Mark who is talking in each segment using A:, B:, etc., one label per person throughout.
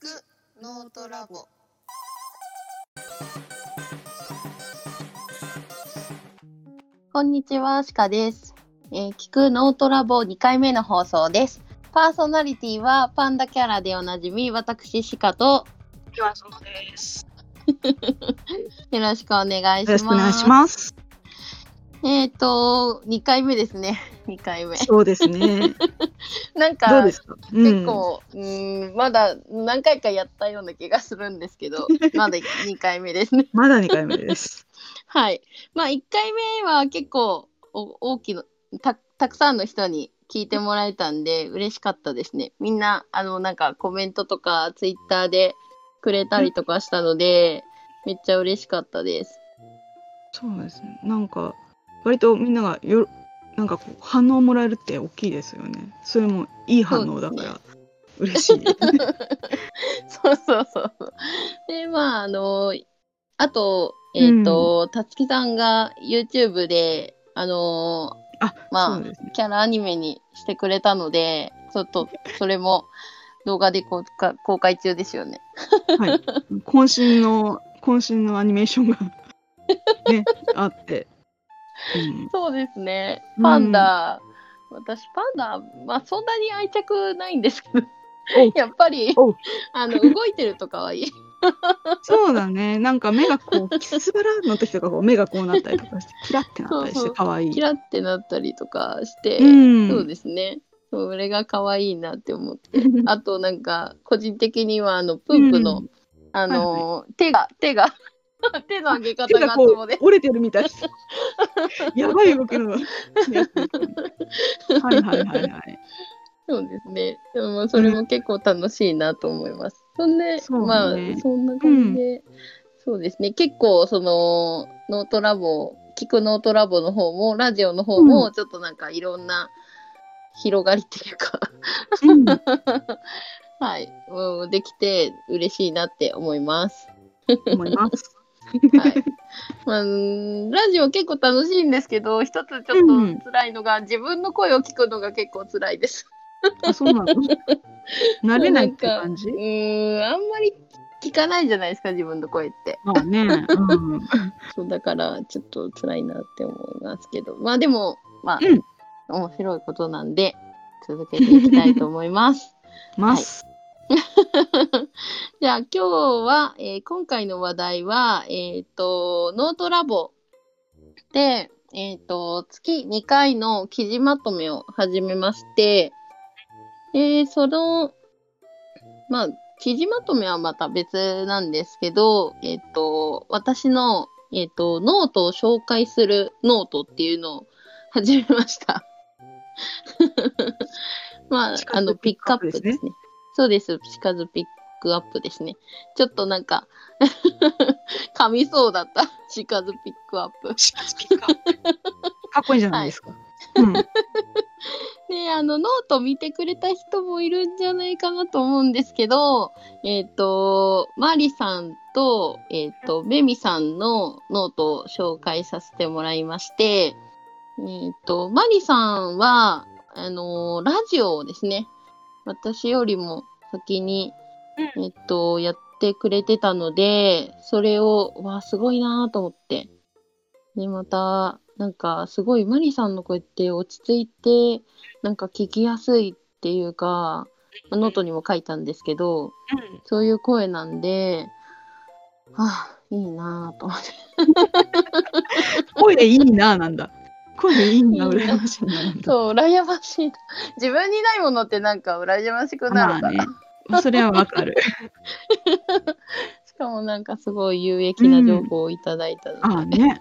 A: くノートラボ
B: こんにちは、シカです。えー聞くノートラボ2回目の放送です。パーソナリティはパンダキャラでおなじみ、私シカと
C: 今日はそのです。
B: よろしくお願いします。
C: よろしくお願いします。
B: えっ、と、2回目ですね。2回目。
C: そうですね。
B: なんか、
C: どうですか？
B: 結構、うーん、まだ何回かやったような気がするんですけど、まだ2回目ですね。
C: うん、まだ2回目です。
B: はい。まあ、1回目は結構お大きなた、たくさんの人に聞いてもらえたんで、嬉しかったですね。みんな、あの、なんかコメントとか、ツイッターでくれたりとかしたので、めっちゃ嬉しかったです。
C: そうですね。なんか割とみんながよなんかこう反応もらえるって大きいですよね。それもいい反応だから嬉しい。
B: そうそうそうそう。で、まあ、あの、あと、えっ、と、たつきさんが YouTube で、あの、
C: あ、
B: まあ
C: ね。
B: キャラアニメにしてくれたので、ちょっと、それも動画で公開公開中ですよね。
C: はい。渾身の渾身のアニメーションがねあって。うん、
B: そうですね。
C: うん
B: パンダ、私パンダ、まあそんなに愛着ないんですけど やっぱりあの、動いてると可愛い。
C: そうだね。なんか目がこうキスバラの時とかこう目がこうなったりとかして キラってなったりして
B: そうそう
C: 可愛い
B: キラってなったりとかして、
C: うん。
B: そうですね。それが可愛いなって思って。あとなんか、個人的にはあの、プープの、
C: うん
B: あの、手が、手が、手の上げ方
C: 手がこう。折れてるみたいです。やばい動きの。はいはいはいはい。
B: そうですね。でもそれも結構楽しいなと思います。そんで、
C: ね
B: まあ、そんな感じで、そうですね。結構、その、ノートラボ、聞くノートラボの方も、ラジオの方
C: う
B: も、ちょっとなんかいろんな広がりっていうか、
C: うん、
B: はい、うん、できて嬉しいなって思います。
C: 思います。
B: はい。まあ、うんラジオ結構楽しいんですけど、一つちょっと辛いのが、自分の声を聞くのが結構辛いです。
C: あ、そうなの？慣れないって感じ？
B: うーん、あんまり聞かないじゃないですか、自分の声って。
C: まあね。うん。
B: そうだから、ちょっと辛いなって思いますけど、まあでも、まあ、
C: うん
B: 面白いことなんで、続けていきたいと思います。
C: ます。
B: じゃあ今日は、えー今回の話題は、えっ、と、ノートラボで、えっ、と、月2回の記事まとめを始めまして、えーその、まあ、記事まとめはまた別なんですけど、えっ、と、私の、えっ、と、ノートを紹介するノートっていうのを始めました。まあ、あの、ピックアップですね。そうです。シカズピックアップですね。ちょっとなんか、噛みそうだった。シカズピックアップ。
C: かっこいいじゃないですか。うん。
B: で、あの、ノート見てくれた人もいるんじゃないかなと思うんですけど、えっ、と、マリさんと、えっ、と、メミさんのノートを紹介させてもらいまして、えっ、と、マリさんは、あのラジオをですね、私よりも先に、えっと、やってくれてたので、それを、わあ、すごいなと思って。で、また、なんか、すごい、マリさんの声って落ち着いて、なんか聞きやすいっていうか、まあノートにも書いたんですけど、そういう声なんで、ああ、いいなと思って。
C: 声いいななんだ。声いいな、
B: いいな
C: 羨ましいな。
B: そう、羨ましい。自分にないものってなんか羨ましくなるから。
C: まあね。それはわかる。
B: しかもなんかすごい有益な情報をいただいたので、
C: ああね。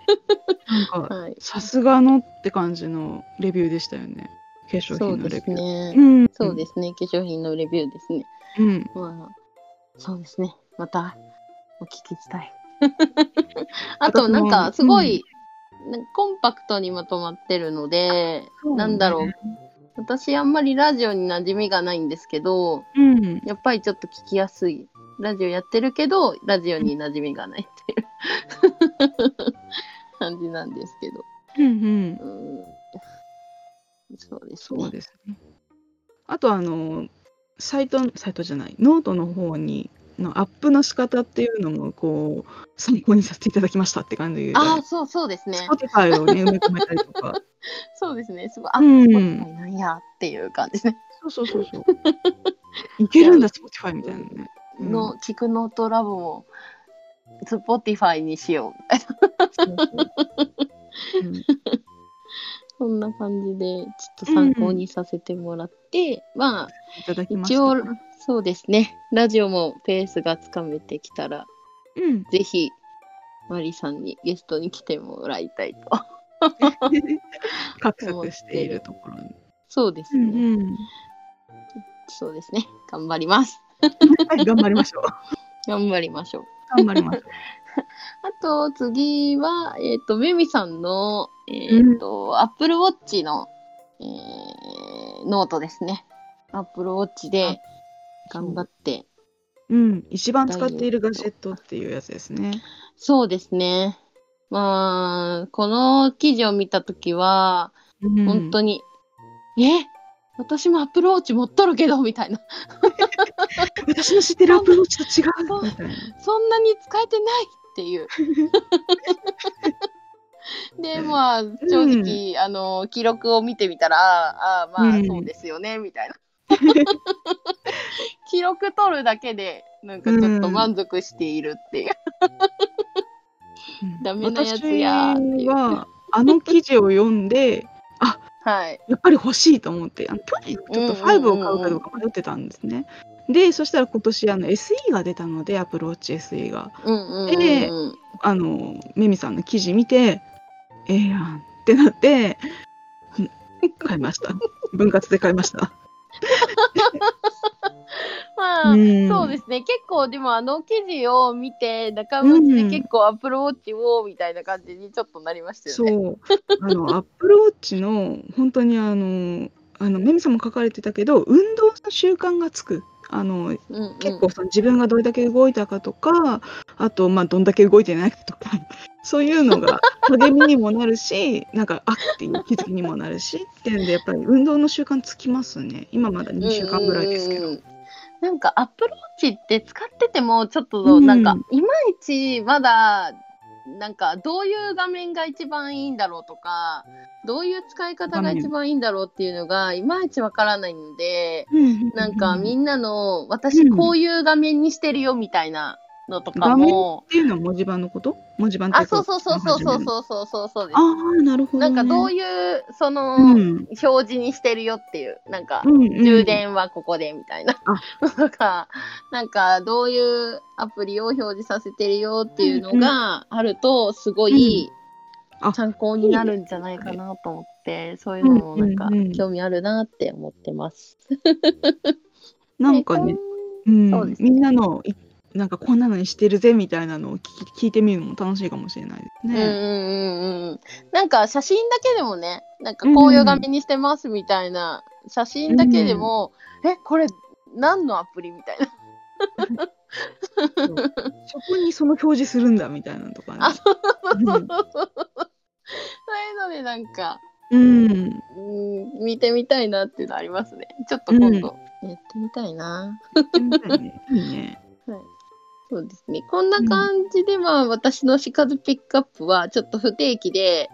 C: なんか、
B: はい。
C: さすがのって感じのレビューでしたよね。化粧
B: そうで
C: 品のレビュー。
B: すね。
C: うん。
B: そうですね。化粧品のレビューですね。
C: うん。
B: まあ、そうですね。またお聞きしたい。あと、なんかすごい、コンパクトにまとまってるので、なんだろう。私あんまりラジオに馴染みがないんですけど、
C: うん。
B: やっぱりちょっと聞きやすい。ラジオやってるけど、ラジオに馴染みがないっていう 感じなんですけど。
C: うんうん。
B: うんそうですね。
C: そうですね。あとあのサイトサイトじゃないノートの方にのアップの仕方っていうのもこう参考にさせていただきましたって感じで
B: ああ、そうそうですね。
C: Spotify をね埋め込めたりとか
B: そうですね。すごい、あ、
C: う
B: Spotify
C: ん
B: なんやっていう感じですね。
C: そうそうそうそういけるんだ Spotify みたいなねうん
B: の、聞くノートラボも、Spotify にしよう。
C: そうそううん
B: そんな感じで、ちょっと参考にさせてもらって、まあ、
C: いただきました
B: 一応、そうですね。ラジオもペースがつかめてきたら、
C: うん
B: ぜひ、マリさんにゲストに来てもらいたいと。
C: 画策しているところに、
B: そうですね。
C: うんうん
B: そうですね。頑張ります。
C: はい頑張りましょう
B: 頑張りましょう。
C: 頑張りましょう
B: あと、次は、えっ、と、メミさんの、えっ、と、Apple Watch の、えーノートですね。Apple Watch で頑張って、
C: うん、一番使っているガジェットっていうやつですね。
B: そうですね。まあ、この記事を見たときは、
C: うん
B: 本当に、え？私も Apple Watch 持っとるけど、みたいな。
C: 私の知ってるアプローチと違う。
B: そんなに使えてないっていう。で、まあ、正直、あの、記録を見てみたら、ああ、まあ、
C: うん
B: そうですよね、みたいな。記録取るだけで、なんかちょっと満足しているっていう。ダメなやつやーっていう
C: 私はあの記事を読んで
B: はい。
C: やっぱり欲しいと思ってあの去年ちょっと
B: うんうんうんうん
C: 5を買うかどうか迷ってたんですね。でそしたら今年あの SE が出たのでアプローチ SE が
B: うんうんうん、うん。
C: であのメミさんの記事見てええやんってなってうん買いました 分割で買いました。
B: まあ、
C: うん
B: そうですね。結構、でもあの記事を見て、仲間内で
C: うん
B: 結構アップルウォッチを、みたいな感じにちょっとなりましたよね。
C: そう。あの、アップルウォッチの、本当にあの、あの、メミさんも書かれてたけど、運動の習慣がつく。あの、
B: うんうん、
C: 結構その自分がどれだけ動いたかとか、あと、まあ、どんだけ動いてないかとか、そういうのが励みにもなるし、なんか、あっていう気づきにもなるし、っていうんで、やっぱり運動の習慣つきますね。今まだ2週間ぐらいですけど。
B: うんうんうんなんかアップルウォッチって使っててもちょっと
C: うん
B: なんかいまいちまだなんかどういう画面が一番いいんだろうとかどういう使い方が一番いいんだろうっていうのがいまいちわからないのでなんかみ
C: なん
B: なの私こういう画面にしてるよみたいなのとかも
C: っていうのは文字盤のこと？文字盤
B: あそうそうそうそうそう
C: う。
B: そうそうそうそう
C: ああ、なるほど、ね。
B: なんかどういうその
C: うん。
B: 表示にしてるよっていうなんか
C: うんうん。
B: 充電はここでみたいな。と か、なんかどういうアプリを表示させてるよっていうのがあると、すごい
C: あ。
B: 参考になるんじゃないかなと思って、そういうのもなんか
C: うんうんうん。
B: 興味あるなって思ってます。
C: なんかね
B: で、
C: うん。
B: ね。
C: みんなのいなんかこんなのにしてるぜみたいなのを聞き聞いてみるのも楽しいかもしれないですね。
B: うんうんうんうん。なんか写真だけでもね、なんかこういう画面にしてますみたいな写真だけでも、え、これ何のアプリみたいな。
C: そこにその表示するんだみたいなのとかね。
B: あ、そうそうそう
C: うん
B: そう。そういうのでなんか、
C: うん、
B: うん、見てみたいなっていうのありますね。ちょっと今度やってみたいな。
C: やってみたいね。いいね。
B: そうですね。こんな感じで、まあ、私のシカズピックアップは、ちょっと不定期で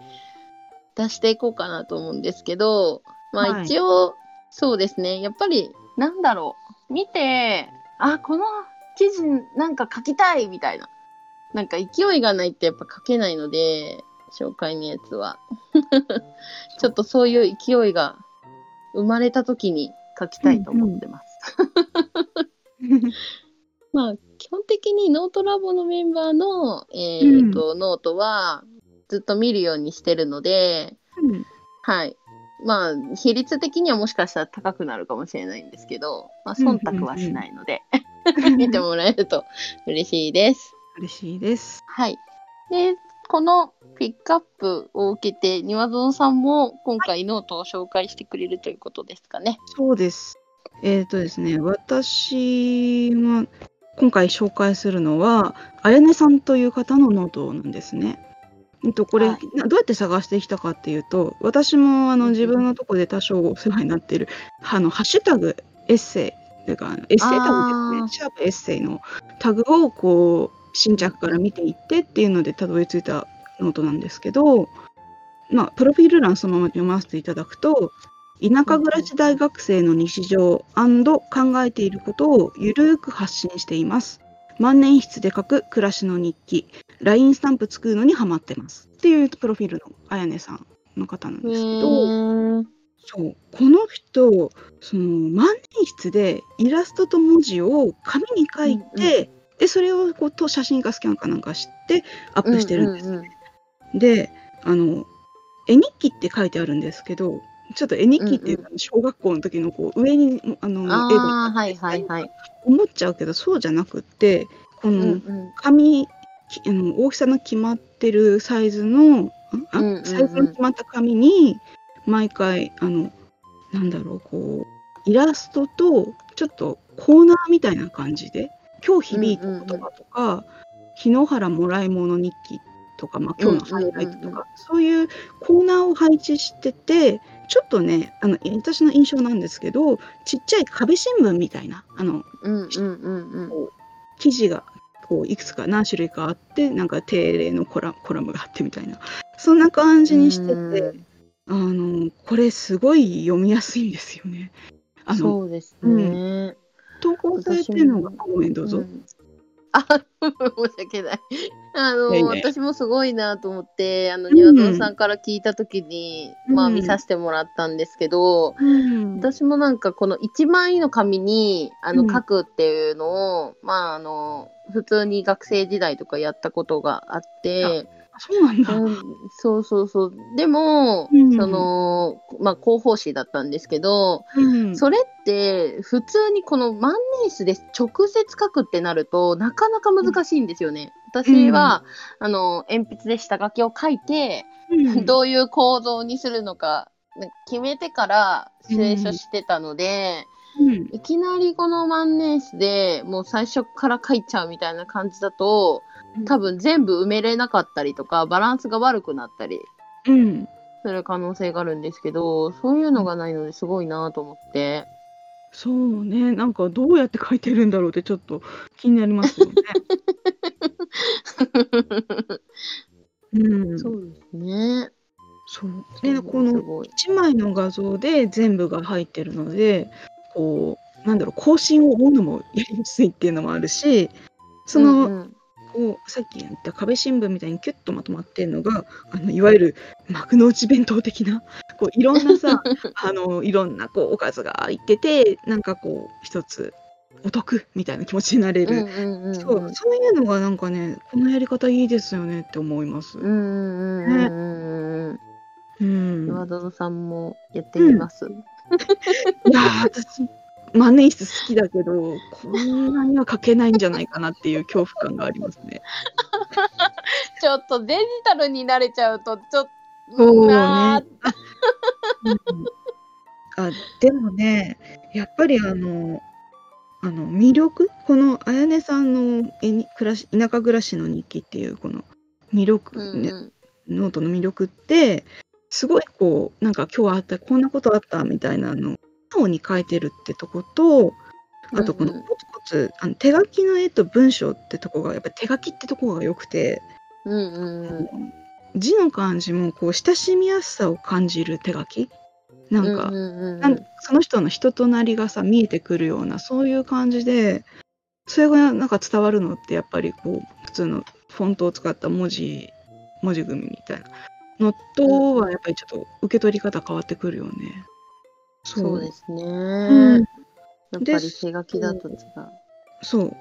B: 出していこうかなと思うんですけど、まあ
C: はい
B: 一応、そうですね。やっぱり、なんだろう。見て、あ、この記事なんか書きたいみたいな。なんか勢いがないってやっぱ書けないので、紹介のやつは。ちょっとそういう勢いが生まれた時に書きたいと思ってます。まあ、基本的にノートラボのメンバーの、えーとノートはずっと見るようにしてるので、
C: うん
B: はい。まあ、比率的にはもしかしたら高くなるかもしれないんですけど、まあ、忖度はしないので、見てもらえると嬉しいです。
C: 嬉しいです。
B: はい。で、このピックアップを受けて、庭園さんも今回ノートを紹介してくれるということですかね。
C: そうです。えっ、とですね、私は今回紹介するのは、あやねさんという方のノートなんですね。と、これ、
B: はい
C: などうやって探してきたかっていうと、私もあの自分のとこで多少お世話になっている、あの、ハッシュタグエッセイっていうか、エッセイタグですね。シャープエッセイのタグをこう、新着から見ていってっていうのでたどり着いたノートなんですけど、まあ、プロフィール欄そのまま読ませていただくと、田舎暮らし大学生の日常考えていることをゆるーく発信しています。万年筆で書く暮らしの日記、LINE スタンプ作るのにハマってます。っていうプロフィールのあやねさんの方なん
B: へ
C: ですけど、
B: ー。
C: そう。この人その万年筆でイラストと文字を紙に書いて、でそれをこうと写真かスキャンかなんかしてアップしてるんです、
B: うんうんうん。
C: であの絵日記って書いてあるんですけどちょっと絵日記っていうか、小学校の時のこう上にあの
B: あ
C: 絵
B: あ、
C: が
B: はいはいはい。
C: 思っちゃうけどそうじゃなくってこの、
B: うんうん。
C: 紙きあの大きさの決まってるサイズのあ
B: うんうんうん。
C: サイズの決まった紙に毎回あのなんだろうこうイラストとちょっとコーナーみたいな感じで今日響いた言葉とか日野原もらい物日記とか、まあ、今日のハイライトとか、
B: うんうんうん。
C: そういうコーナーを配置しててちょっとねあの私の印象なんですけどちっちゃい壁新聞みたいなあの
B: うんうんうんうん。
C: 記事がこういくつか何種類かあってなんか定例のコラコラムがあってみたいなそんな感じにしてて
B: うん
C: あのこれすごい読みやすいあね。あの
B: そうですね。
C: 投稿されてるのが
B: 私
C: ごめんどうぞ。
B: んあ、申し訳ない。あの、
C: いやいや。いや
B: 私もすごいなと思って、あの、
C: うん。
B: 庭園さんから聞いたときに、まあ
C: うん
B: 見させてもらったんですけど、
C: うん。
B: 私もなんかこの一枚の紙にあの
C: うん。
B: 書くっていうのを、まああの普通に学生時代とかやったことがあって、
C: そうなんだ。
B: うん。そうそうそう。でも、
C: うん。
B: そのまあ広報誌だったんですけど、
C: うん。
B: それって普通にこの万年筆で直接書くってなるとなかなか難しいんですよね。私は、あの鉛筆で下書きを書いて、
C: うん。
B: どういう構造にするのか決めてから清書してたので、
C: うん。
B: いきなりこの万年筆でもう最初から書いちゃうみたいな感じだと多分全部埋めれなかったりとかバランスが悪くなったり
C: うん
B: する可能性があるんですけどそういうのがないのですごいなと思って。
C: そうねなんかどうやって書いてるんだろうってちょっと気になりますよね。うん、
B: そうですね。
C: そうでこの
B: すごい。
C: 1枚の画像で全部が入ってるのでこうなんだろう更新を追うのもやりやすいっていうのもあるしその、こうさっき言った壁新聞みたいにキュッとまとまってるのがあのいわゆる幕の内弁当的なこういろんなさ あのいろんなこうおかずが入っててなんかこう一つお得みたいな気持ちになれる、
B: うんうんうんうん。
C: そうそういうのがなんかねこのやり方いいですよねって思います。
B: うんうんうんうんうん。
C: うん、
B: 岩園さんもやってみます。
C: いやー私万年筆好きだけどこんなには書けないんじゃないかなっていう恐怖感がありますね。
B: ちょっとデジタルに慣れちゃうとちょっと
C: そうね。あでもねやっぱりあのあの魅力？このあやねさんの絵に暮らし田舎暮らしの日記っていうこの魅力、ね
B: うんうん。
C: ノートの魅力ってすごいこうなんか今日あったこんなことあったみたいなの直に書いてるってとことあとこのコツコツあの手書きの絵と文章ってとこがやっぱり手書きってとこが良くて、
B: うんうんうん
C: 字の感じもこう親しみやすさを感じる手書き。なんか、
B: うんうんうん。
C: なんその人の人となりがさ見えてくるようなそういう感じでそれがなんか伝わるのってやっぱりこう普通のフォントを使った文字文字組みみたいなのとはやっぱりちょっと受け取り方変わってくるよね。
B: そうですね。
C: うん
B: やっぱり手書きだと違う。
C: そ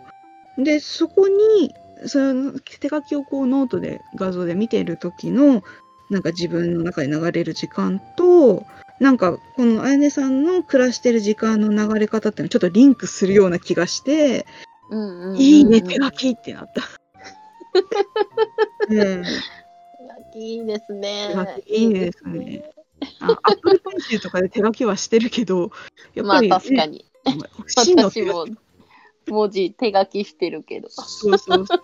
C: うでそこにその手書きをこうノートで画像で見ている時のなんか自分の中で流れる時間となんかこのあやねさんの暮らしてる時間の流れ方っていうのはちょっとリンクするような気がして、
B: うんうんうんうん
C: いいね手書きってなった。ね え
B: 手書きいいですね。
C: 手書きいいですね。あアップルペンシルとかで手書きはしてるけどやっ
B: まあ
C: ぱり、ね、
B: 確かに。私も文字手書きしてるけど。
C: そうそうそう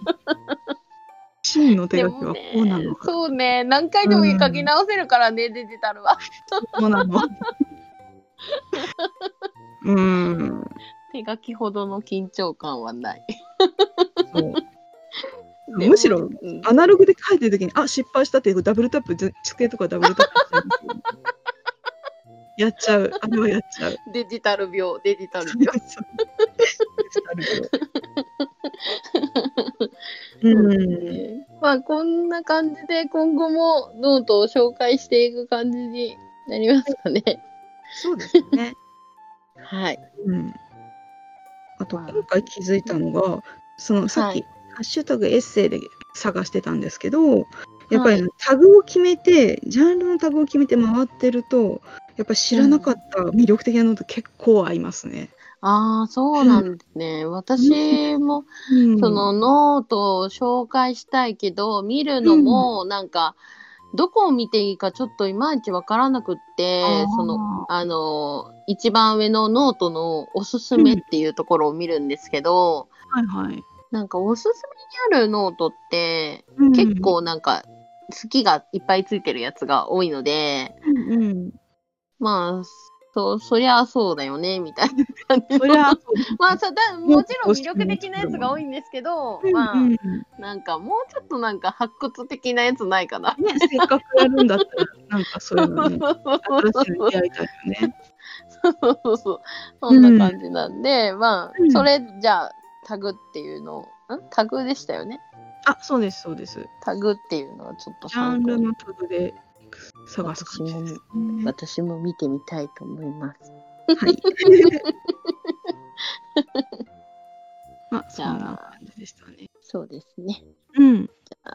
C: 真の手
B: で
C: 書きはこうなのか。
B: そうね、何回でも書き直せるからね、デジタルは。
C: そうなの。うーん。
B: 手書きほどの緊張感はない。
C: そうむしろ
B: うん
C: アナログで書いてるときに、あ、失敗したってダブルタップ、机とかダブルタップ やっちゃう。あれはやっちゃう。
B: デジタル病、デジタル病。
C: うん。
B: まあこんな感じで今後もノートを紹介していく感じになりますかね。
C: そうですね。
B: はい。
C: うん。あと、
B: まあ
C: 今回気づいたのが、そのさっき、
B: はい
C: ハッシュタグエッセイで探してたんですけど、やっぱり、
B: は
C: タグを決めて、ジャンルのタグを決めて回ってると、やっぱり知らなかった魅力的なのと結構会いますね。
B: ああ、そうなんですね。私も
C: うん
B: そのノートを紹介したいけど、見るのもなんか、どこを見ていいかちょっといまいちわからなくってその、あの、一番上のノートのおすすめっていうところを見るんですけど、
C: はいはい。
B: なんかおすすめにあるノートって、
C: うん
B: 結、構なんか、好きがいっぱいついてるやつが多いので、
C: うんうん。
B: まあ、そう、そりゃそうだよね、みたいな感じの。
C: そりゃ、
B: まあさだ、もちろん魅力的なやつが多いんですけど、まあ、
C: うんうん
B: なんかもうちょっとなんか発掘的なやつないかな。
C: ね、せっかくやるんだったら、なんかそういうのね、新しいの出会いたいよね。
B: そうそうそう。そんな感じなんで、まあ、
C: うん
B: それじゃあ、タグっていうのを、ん？タグでしたよね？
C: あ、そうです、そうです。
B: タグっていうのはちょっと
C: ジャンルのタグで探す感じですね。
B: 私も見てみたいと思います。
C: はい。まあ、そ
B: じゃあ
C: んな感じでしたね。
B: そうですね。
C: うん。
B: あ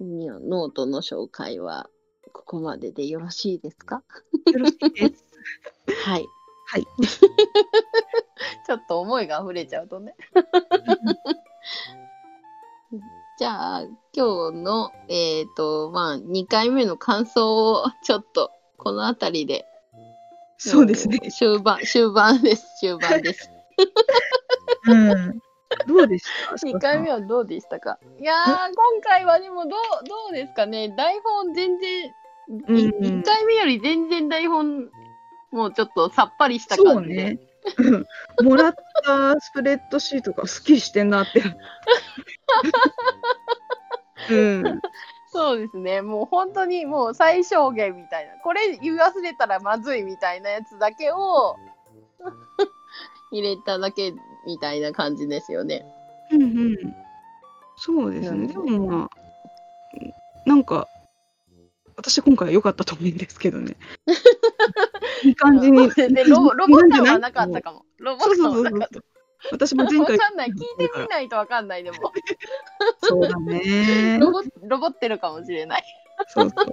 B: ーノートの紹介はここまででよろしいですか？
C: よろしいです。
B: はい。
C: はい。
B: ちょっと思いが溢れちゃうとね。じゃあ、今日の、えっ、と、まあ、2回目の感想をちょっと、この辺りで。
C: そうですね
B: も。終盤、終盤です。終盤です。
C: うん。どうでした
B: ？2回目はどうでしたか？いやー、今回はでもどう、どうですかね台本全然、い
C: うん
B: 1回目より全然台本、もうちょっとさっぱりした感じで。
C: ね。う んもらったスプレッドシートがすっきりしてんなって。うん。
B: そうですね。もう本当にもう最小限みたいな。これ言い忘れたらまずいみたいなやつだけを 入れただけみたいな感じですよね。
C: うんうん。そうですね。でもまあ、なんか、私今回は良かったと思うんですけどね。いい感じに。
B: でロボロボ感はなかったかも。ロボ
C: そうそ
B: 感はなかった。。
C: 私も前
B: わ
C: 回。
B: かんない。聞いてみないとわかんないでも。
C: そうだね。
B: ロボロボってるかもしれない。
C: そうそう。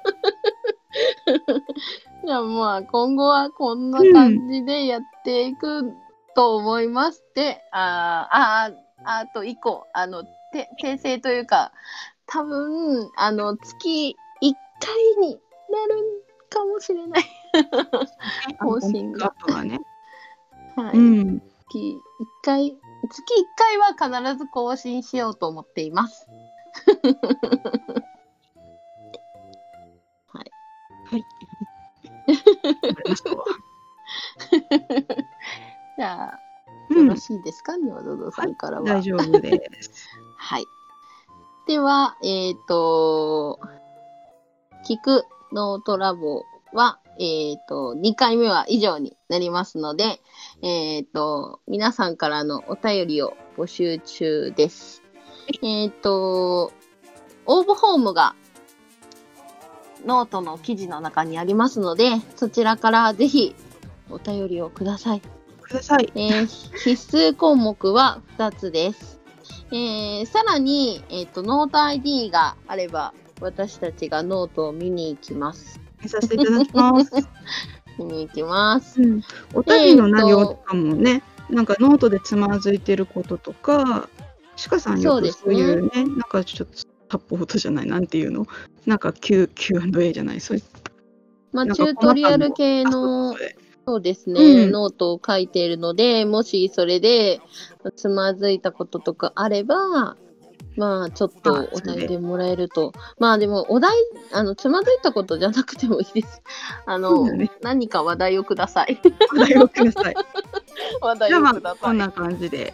B: じゃあまあ今後はこんな感じでやっていくと思います。で、あーあー、あと1個、あの、て訂正というか、多分、あの、月1回になるかもしれない。更新が
C: ね。
B: はい。
C: うん。
B: 月1回、月1回は必ず更新しようと思っています。
C: はい。わかりましたわ
B: じゃあ、
C: うん
B: よろしいですか、ニワドドさんからは。
C: 大丈夫です。
B: はい。では、えっ、と、聞くノートラボは、えっ、と、2回目は以上になりますので、えっ、と、皆さんからのお便りを募集中です。えっ、と、応募フォームがノートの記事の中にありますので、そちらからぜひお便りをください。
C: ください。
B: えー必須項目は2つです。えーさらに、えっ、と、 note ID があれば、私たちがノートを見に行きます。
C: 見させていただきます。
B: 見に行きます。
C: うん、お便りの内容とかもね、なんかノートでつまずいてることとか、シカさんよくそういうね、なんかちょっとタップ音じゃない、なんていうの、なんか Q Q&A じゃない、そういう。
B: まあ、チュートリアル系
C: あ
B: の
C: そう
B: ですね、
C: うん
B: ノートを書いているので、もしそれでつまずいたこととかあれば、まあ、ちょっとま
C: あお
B: 題でもらえると。まあでも、お題、あの、つまずいたことじゃなくてもいいです。あ
C: そ
B: の、
C: ね
B: 何か話題をください。
C: お題をください。
B: 話題をください。
C: こんな感じで。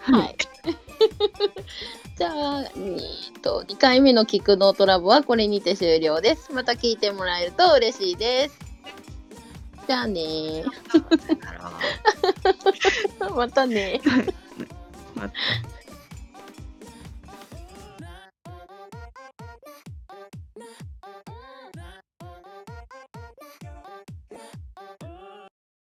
B: はい。じゃあ、えっと、2回目の聞くノートラボはこれにて終了です。また聞いてもらえると嬉しいです。じゃあね。またねー。
C: また